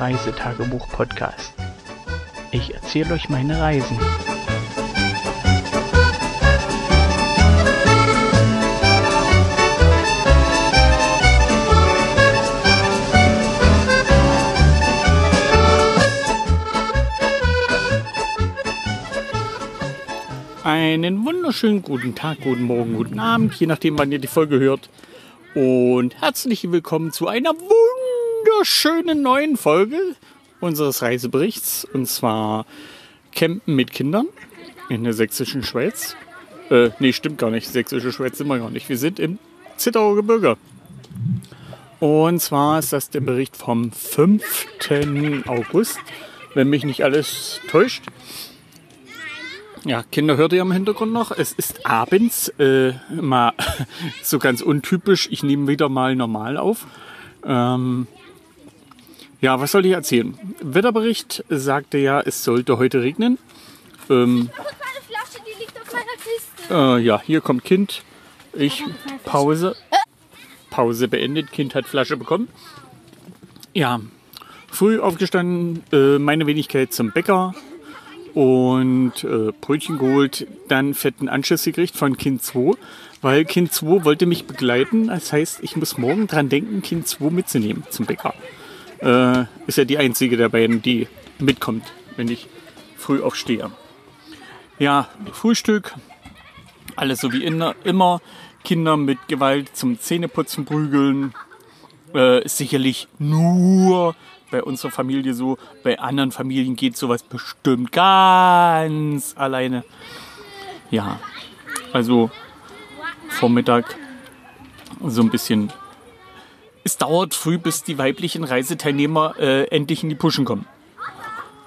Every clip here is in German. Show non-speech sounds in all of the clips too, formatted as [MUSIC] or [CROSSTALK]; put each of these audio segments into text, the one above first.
Reisetagebuch-Podcast. Ich erzähle euch meine Reisen. Einen wunderschönen guten Tag, guten Morgen, guten Abend, je nachdem, wann ihr die Folge hört. Und herzlich willkommen zu einer wunderschönen neuen Folge unseres Reiseberichts. Und zwar Campen mit Kindern in der sächsischen Schweiz. Äh, nee, stimmt gar nicht. Sächsische Schweiz sind wir gar nicht. Wir sind im Zittauer Gebirge. Und zwar ist das der Bericht vom 5. August, wenn mich nicht alles täuscht. Ja, Kinder hört ihr im Hintergrund noch. Es ist abends, äh, mal [LAUGHS] so ganz untypisch. Ich nehme wieder mal normal auf. Ähm, ja, was soll ich erzählen? Wetterbericht sagte ja, es sollte heute regnen. Ähm, äh, ja, hier kommt Kind. Ich Pause. Pause beendet. Kind hat Flasche bekommen. Ja, früh aufgestanden, äh, meine Wenigkeit zum Bäcker und äh, Brötchen geholt, dann fetten Anschiss gekriegt von Kind 2, weil Kind 2 wollte mich begleiten. Das heißt, ich muss morgen dran denken, Kind 2 mitzunehmen zum Bäcker. Äh, ist ja die einzige der beiden, die mitkommt, wenn ich früh aufstehe. Ja, Frühstück, alles so wie in, immer. Kinder mit Gewalt zum Zähneputzen prügeln. Äh, ist sicherlich nur bei unserer Familie so. Bei anderen Familien geht sowas bestimmt ganz alleine. Ja, also Vormittag so ein bisschen. Es dauert früh, bis die weiblichen Reiseteilnehmer äh, endlich in die Puschen kommen.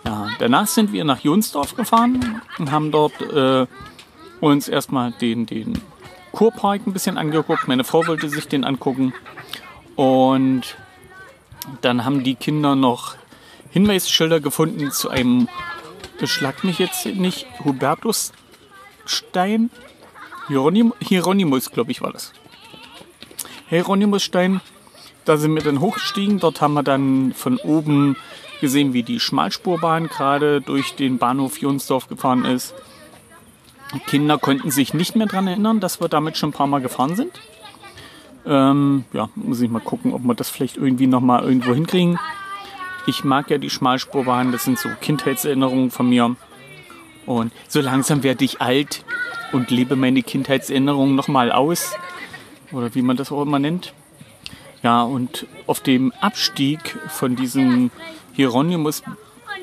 Ja, danach sind wir nach Jonsdorf gefahren und haben dort äh, uns erstmal den, den Kurpark ein bisschen angeguckt. Meine Frau wollte sich den angucken. Und dann haben die Kinder noch Hinweisschilder gefunden zu einem, beschlag mich jetzt nicht, Hubertusstein? Hieronym, Hieronymus, glaube ich, war das. Hieronymusstein. Da sind wir dann hochgestiegen. Dort haben wir dann von oben gesehen, wie die Schmalspurbahn gerade durch den Bahnhof Jonsdorf gefahren ist. Die Kinder konnten sich nicht mehr daran erinnern, dass wir damit schon ein paar Mal gefahren sind. Ähm, ja, muss ich mal gucken, ob wir das vielleicht irgendwie nochmal irgendwo hinkriegen. Ich mag ja die Schmalspurbahn, das sind so Kindheitserinnerungen von mir. Und so langsam werde ich alt und lebe meine Kindheitserinnerungen nochmal aus. Oder wie man das auch immer nennt. Ja, und auf dem Abstieg von diesem Hieronymus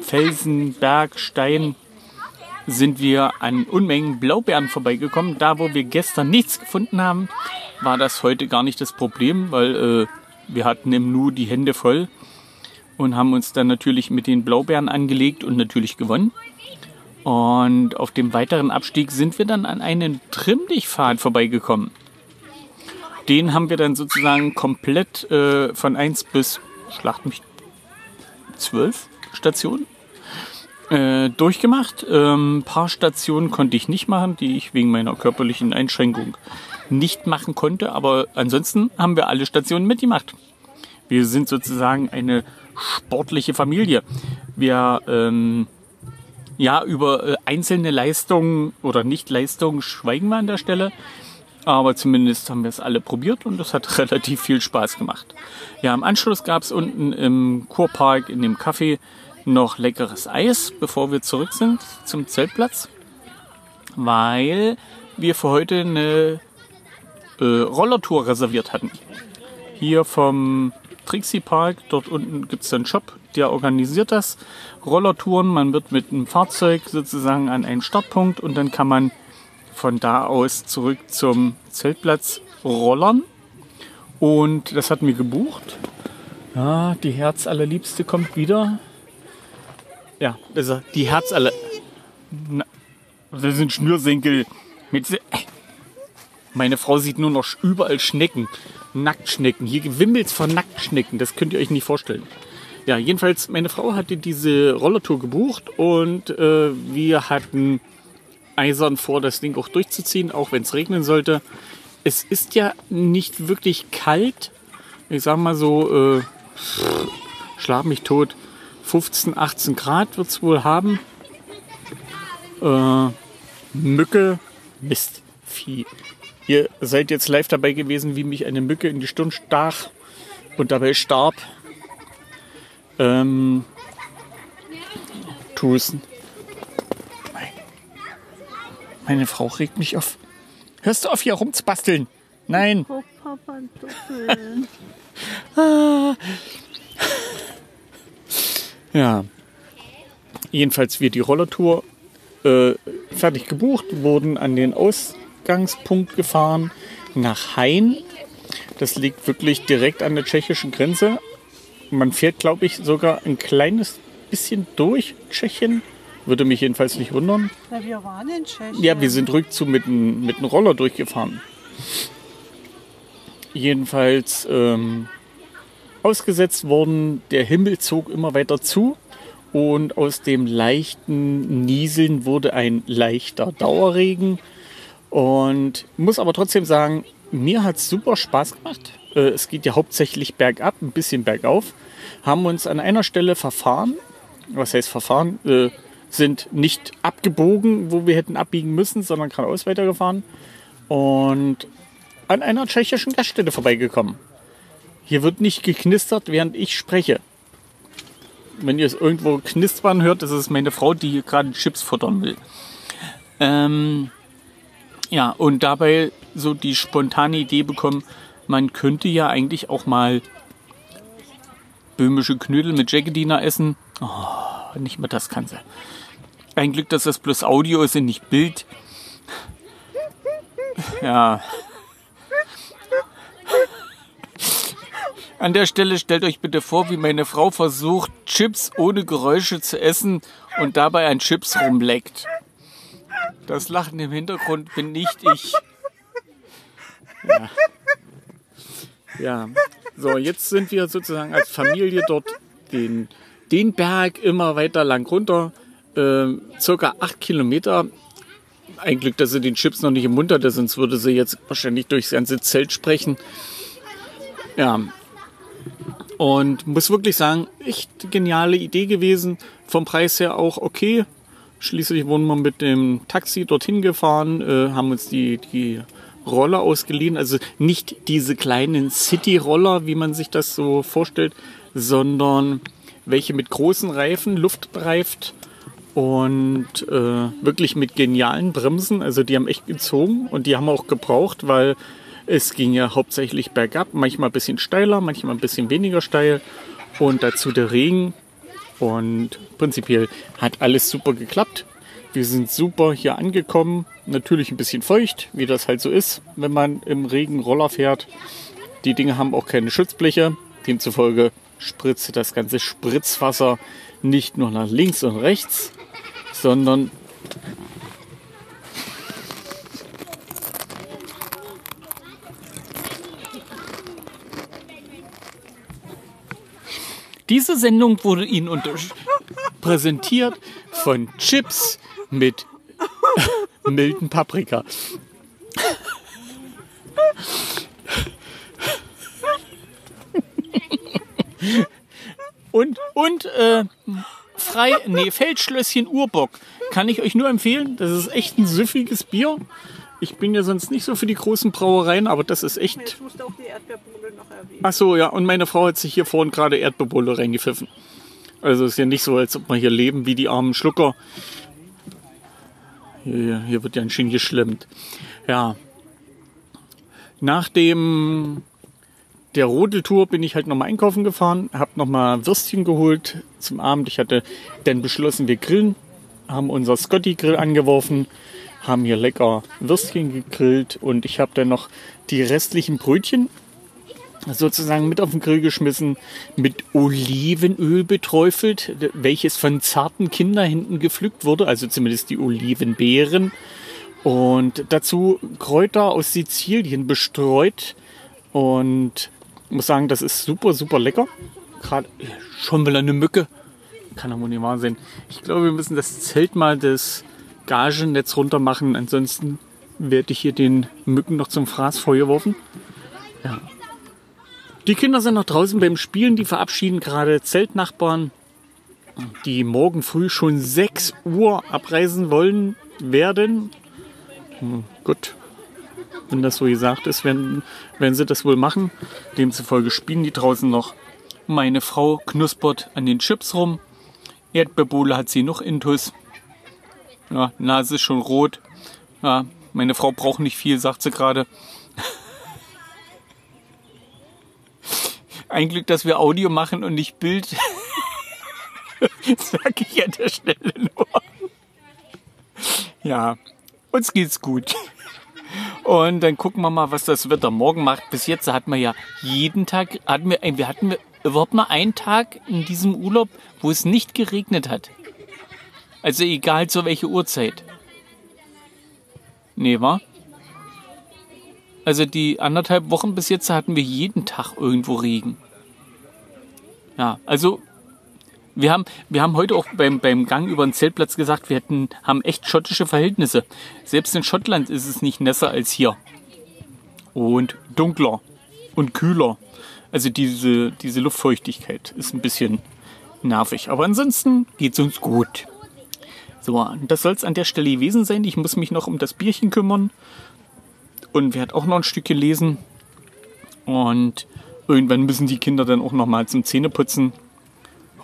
Felsenberg, Stein, sind wir an Unmengen Blaubeeren vorbeigekommen. Da, wo wir gestern nichts gefunden haben, war das heute gar nicht das Problem, weil äh, wir hatten im Nu die Hände voll und haben uns dann natürlich mit den Blaubeeren angelegt und natürlich gewonnen. Und auf dem weiteren Abstieg sind wir dann an einen Trimmdichtpfad vorbeigekommen. Den haben wir dann sozusagen komplett äh, von 1 bis, schlacht mich, 12 Stationen äh, durchgemacht. Ein ähm, paar Stationen konnte ich nicht machen, die ich wegen meiner körperlichen Einschränkung nicht machen konnte. Aber ansonsten haben wir alle Stationen mitgemacht. Wir sind sozusagen eine sportliche Familie. Wir ähm, ja über äh, einzelne Leistungen oder Nicht-Leistungen schweigen wir an der Stelle. Aber zumindest haben wir es alle probiert und das hat [LAUGHS] relativ viel Spaß gemacht. Ja, im Anschluss gab es unten im Kurpark in dem Café noch leckeres Eis, bevor wir zurück sind zum Zeltplatz, weil wir für heute eine äh, Rollertour reserviert hatten. Hier vom Trixie Park, dort unten gibt es einen Shop, der organisiert das. Rollertouren, man wird mit einem Fahrzeug sozusagen an einen Startpunkt und dann kann man von da aus zurück zum Zeltplatz rollern. Und das hatten wir gebucht. Ja, die Herz allerliebste kommt wieder. Ja, also die Herz aller. Na, das sind Schnürsenkel. Mit, meine Frau sieht nur noch überall Schnecken. Nacktschnecken. Hier wimmelt von Nacktschnecken. Das könnt ihr euch nicht vorstellen. Ja, jedenfalls, meine Frau hatte diese Rollertour gebucht und äh, wir hatten eisern vor, das Ding auch durchzuziehen, auch wenn es regnen sollte. Es ist ja nicht wirklich kalt. Ich sag mal so, äh, schlag mich tot, 15, 18 Grad wird es wohl haben. Äh, Mücke, Mist, Vieh. Ihr seid jetzt live dabei gewesen, wie mich eine Mücke in die Stirn stach und dabei starb. Ähm, Tusen. Meine Frau regt mich auf. Hörst du auf, hier rumzubasteln? Nein. Oh, Papa. [LAUGHS] Ah. Ja. Jedenfalls wir die Rollertour äh, fertig gebucht, wurden an den Ausgangspunkt gefahren nach Hain. Das liegt wirklich direkt an der tschechischen Grenze. Man fährt, glaube ich, sogar ein kleines bisschen durch Tschechien. Würde mich jedenfalls nicht wundern. Na, wir waren in Tschechien. Ja, wir sind rückzu mit einem mit Roller durchgefahren. Jedenfalls ähm, ausgesetzt worden, der Himmel zog immer weiter zu und aus dem leichten Nieseln wurde ein leichter Dauerregen. Und muss aber trotzdem sagen, mir hat es super Spaß gemacht. Äh, es geht ja hauptsächlich bergab, ein bisschen bergauf. Haben uns an einer Stelle verfahren. Was heißt verfahren? Äh, sind nicht abgebogen, wo wir hätten abbiegen müssen, sondern geradeaus weitergefahren. Und an einer tschechischen Gaststätte vorbeigekommen. Hier wird nicht geknistert, während ich spreche. Wenn ihr es irgendwo knistern hört, das ist meine Frau, die gerade Chips futtern will. Ähm, ja, und dabei so die spontane Idee bekommen, man könnte ja eigentlich auch mal böhmische Knödel mit Jaggediner essen. Oh, nicht mehr das kann sie. Ein Glück, dass das bloß Audio ist und nicht Bild. Ja. An der Stelle stellt euch bitte vor, wie meine Frau versucht, Chips ohne Geräusche zu essen und dabei ein Chips rumleckt. Das Lachen im Hintergrund bin nicht ich. Ja. ja. So, jetzt sind wir sozusagen als Familie dort den, den Berg immer weiter lang runter. Äh, circa acht Kilometer. Ein Glück, dass sie den Chips noch nicht im Mund hatte, sonst würde sie jetzt wahrscheinlich durchs ganze Zelt sprechen. Ja. Und muss wirklich sagen, echt geniale Idee gewesen. Vom Preis her auch okay. Schließlich wurden wir mit dem Taxi dorthin gefahren, äh, haben uns die, die Roller ausgeliehen. Also nicht diese kleinen City-Roller, wie man sich das so vorstellt, sondern welche mit großen Reifen, luftbereift und äh, wirklich mit genialen Bremsen. Also die haben echt gezogen und die haben auch gebraucht, weil es ging ja hauptsächlich bergab, manchmal ein bisschen steiler, manchmal ein bisschen weniger steil und dazu der Regen. Und prinzipiell hat alles super geklappt. Wir sind super hier angekommen. Natürlich ein bisschen feucht, wie das halt so ist, wenn man im Regen Roller fährt. Die Dinge haben auch keine Schutzbleche. Demzufolge spritzte das ganze Spritzwasser nicht nur nach links und rechts, sondern Diese Sendung wurde Ihnen präsentiert von Chips mit [LAUGHS] milden Paprika. Und, und äh, frei, nee, Feldschlösschen Urbock. Kann ich euch nur empfehlen. Das ist echt ein süffiges Bier. Ich bin ja sonst nicht so für die großen Brauereien, aber das ist echt. Jetzt musst du auch die Erdbeerbohle noch erwähnen. Ach so, ja. Und meine Frau hat sich hier vorhin gerade Erdbeerbohle reingepfiffen. Also ist ja nicht so, als ob wir hier leben wie die armen Schlucker. Hier, hier wird ja ein schön geschlemmt. Ja. Nach dem der Rodeltour bin ich halt nochmal einkaufen gefahren, habe nochmal Würstchen geholt zum Abend. Ich hatte dann beschlossen, wir grillen, haben unser Scotty-Grill angeworfen, haben hier lecker Würstchen gegrillt und ich habe dann noch die restlichen Brötchen sozusagen mit auf den Grill geschmissen, mit Olivenöl beträufelt, welches von zarten Kinderhänden gepflückt wurde, also zumindest die Olivenbeeren. Und dazu Kräuter aus Sizilien bestreut und muss sagen, das ist super, super lecker. Gerade schon wieder eine Mücke. Kann aber nicht wahr sein. Ich glaube, wir müssen das Zelt mal das Gagennetz runter machen. Ansonsten werde ich hier den Mücken noch zum Fraß vorgeworfen. Ja. Die Kinder sind noch draußen beim Spielen, die verabschieden gerade Zeltnachbarn, die morgen früh schon 6 Uhr abreisen wollen werden. Hm, gut, wenn das so gesagt ist, werden, werden sie das wohl machen. Demzufolge spielen die draußen noch. Meine Frau knuspert an den Chips rum. Erdbeerbohle hat sie noch intus. Ja, Nase ist schon rot. Ja, meine Frau braucht nicht viel, sagt sie gerade. [LAUGHS] Ein Glück, dass wir Audio machen und nicht Bild. [LAUGHS] Sag ich an der Stelle nur. Ja, uns geht's gut. Und dann gucken wir mal, was das Wetter morgen macht. Bis jetzt hatten wir ja jeden Tag, hatten wir, wir hatten überhaupt mal einen Tag in diesem Urlaub, wo es nicht geregnet hat. Also egal zu welcher Uhrzeit. Nee, war? Also die anderthalb Wochen bis jetzt hatten wir jeden Tag irgendwo Regen. Ja, also wir haben, wir haben heute auch beim, beim Gang über den Zeltplatz gesagt, wir hätten, haben echt schottische Verhältnisse. Selbst in Schottland ist es nicht nässer als hier. Und dunkler und kühler. Also diese, diese Luftfeuchtigkeit ist ein bisschen nervig. Aber ansonsten geht es uns gut. So, das soll es an der Stelle gewesen sein. Ich muss mich noch um das Bierchen kümmern. Und werde auch noch ein Stückchen lesen. Und irgendwann müssen die Kinder dann auch noch mal zum Zähneputzen.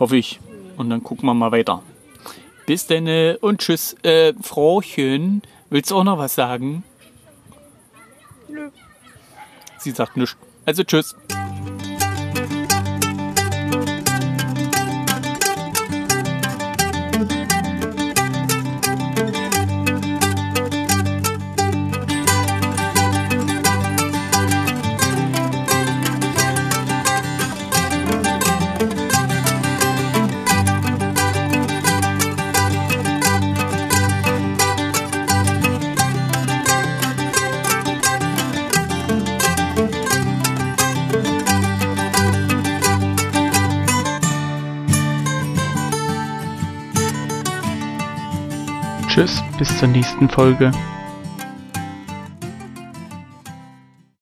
Hoffe ich. Und dann gucken wir mal weiter. Bis dann und tschüss. Äh, Frauchen, willst du auch noch was sagen? Nö. Sie sagt nichts. Also tschüss. Zur nächsten Folge.